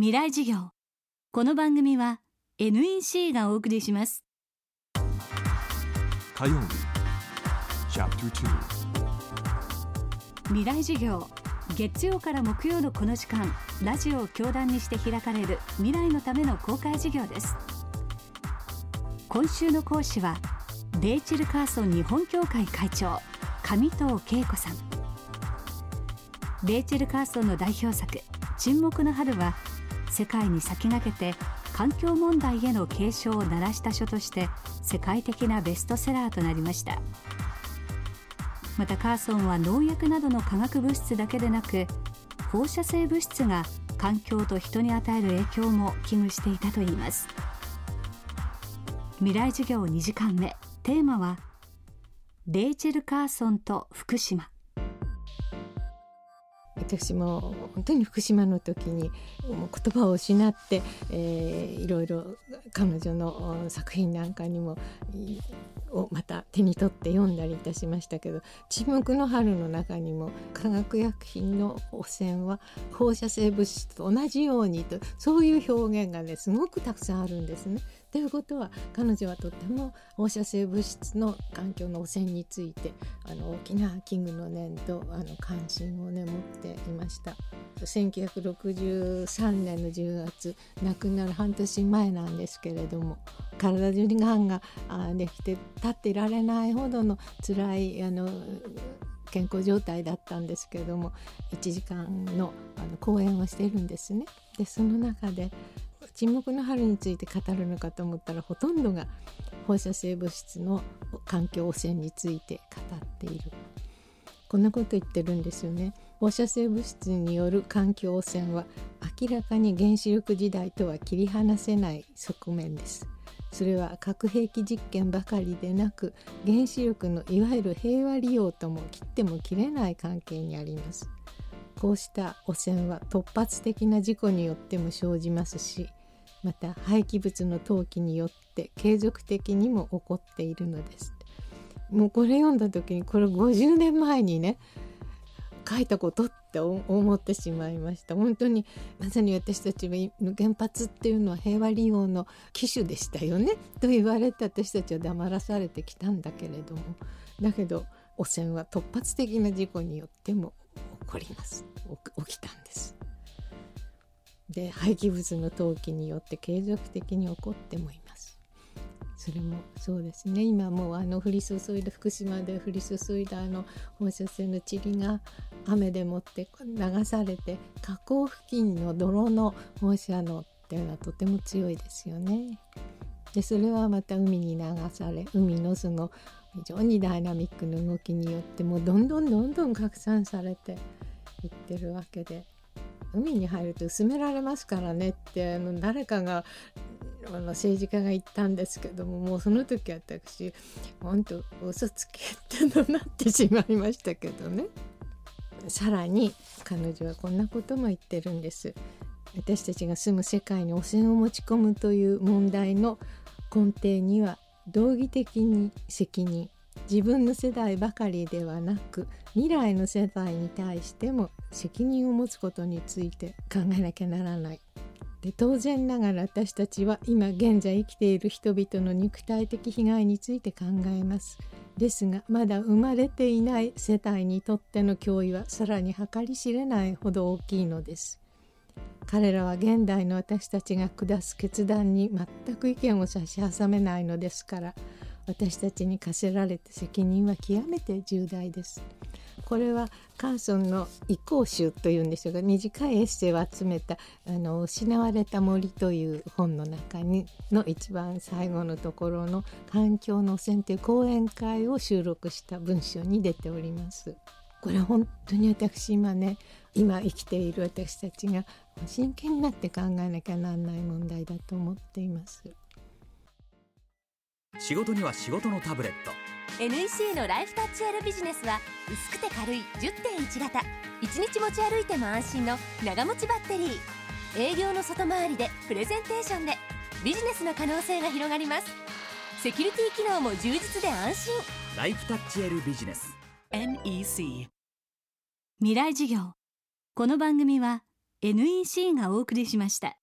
未来事業。この番組は NEC がお送りします。火曜日。チャプター未来事業。月曜から木曜のこの時間ラジオを教壇にして開かれる未来のための公開事業です。今週の講師はレイチェル・カーソン日本協会会長上藤恵子さん。レイチェル・カーソンの代表作沈黙の春は世界に先駆けて環境問題への警鐘を鳴らした書として世界的なベストセラーとなりました。またカーソンは農薬などの化学物質だけでなく放射性物質が環境と人に与える影響も危惧していたといいます。未来授業2時間目。テーマはレイチェル・カーソンと福島。私も本当に福島の時にもう言葉を失って、えー、いろいろ彼女の作品なんかにもをまた手に取って読んだりいたしましたけど「沈黙の春」の中にも化学薬品の汚染は放射性物質と同じようにとそういう表現がねすごくたくさんあるんですね。ということは彼女はとても放射性物質の環境の汚染についてあの大きな危惧の念とあの関心をね持っていました1963年の10月亡くなる半年前なんですけれども体中にがんができて立っていられないほどの辛いあの健康状態だったんですけれども1時間のあの講演をしているんですね。でその中で沈黙の春について語るのかと思ったらほとんどが放射性物質の環境汚染について語っている。こんなこと言ってるんですよね。放射性物質による環境汚染は明らかに原子力時代とは切り離せない側面です。それは核兵器実験ばかりでなく原子力のいわゆる平和利用とも切っても切れない関係にあります。こうした汚染は突発的な事故によっても生じますしまた廃棄物の投棄によって継続的にも起こっているのです。もうこれ読んだ時にこれ50年前にね書いたことって思ってしまいました。本当にまさに私たちは原発っていうのは平和利用の機種でしたよね。と言われて私たちは黙らされてきたんだけれども。だけど汚染は突発的な事故によっても起こります。起きたんです。で廃棄物の投棄によって継続的に起こってもいます。それもそうですね。今もうあの降り注いだ福島で降り注いだあの放射性の塵が雨でもって流されて河口付近の泥の放射能っていうのはとても強いですよね。でそれはまた海に流され海のその非常にダイナミックな動きによってもうどんどんどんどん拡散されていってるわけで。海に入ると薄められますからねってあの誰かがあの政治家が言ったんですけどももうその時私本当嘘つけってのなってしまいましたけどね。さらに彼女はこんなことも言ってるんです。私たちが住む世界に汚染を持ち込むという問題の根底には道義的に責任自分の世代ばかりではなく未来の世代に対しても責任を持つことについて考えなきゃならない。で当然ながら私たちは今現在生きている人々の肉体的被害について考えます。ですがまだ生まれていない世帯にとっての脅威はさらに計り知れないほど大きいのです。彼らは現代の私たちが下す決断に全く意見を差し挟めないのですから私たちに課せられた責任は極めて重大です。これはカーソンの「移行集」というんでしょうか短いエッセイを集めた「あの失われた森」という本の中にの一番最後のところの「環境の選定講演会」を収録した文章に出ております。これ本当に私今ね今生きている私たちが真剣になって考えなきゃなんない問題だと思っています。仕事には仕事のタブレット。NEC のライフタッチ R ビジネスは薄くて軽い10.1型1日持ち歩いても安心の長持ちバッテリー。営業の外回りでプレゼンテーションで。ビジネスの可能性が広がります。セキュリティ機能も充実で安心。ライフタッチ L ビジネス。NEC 未来事業。この番組は NEC がお送りしました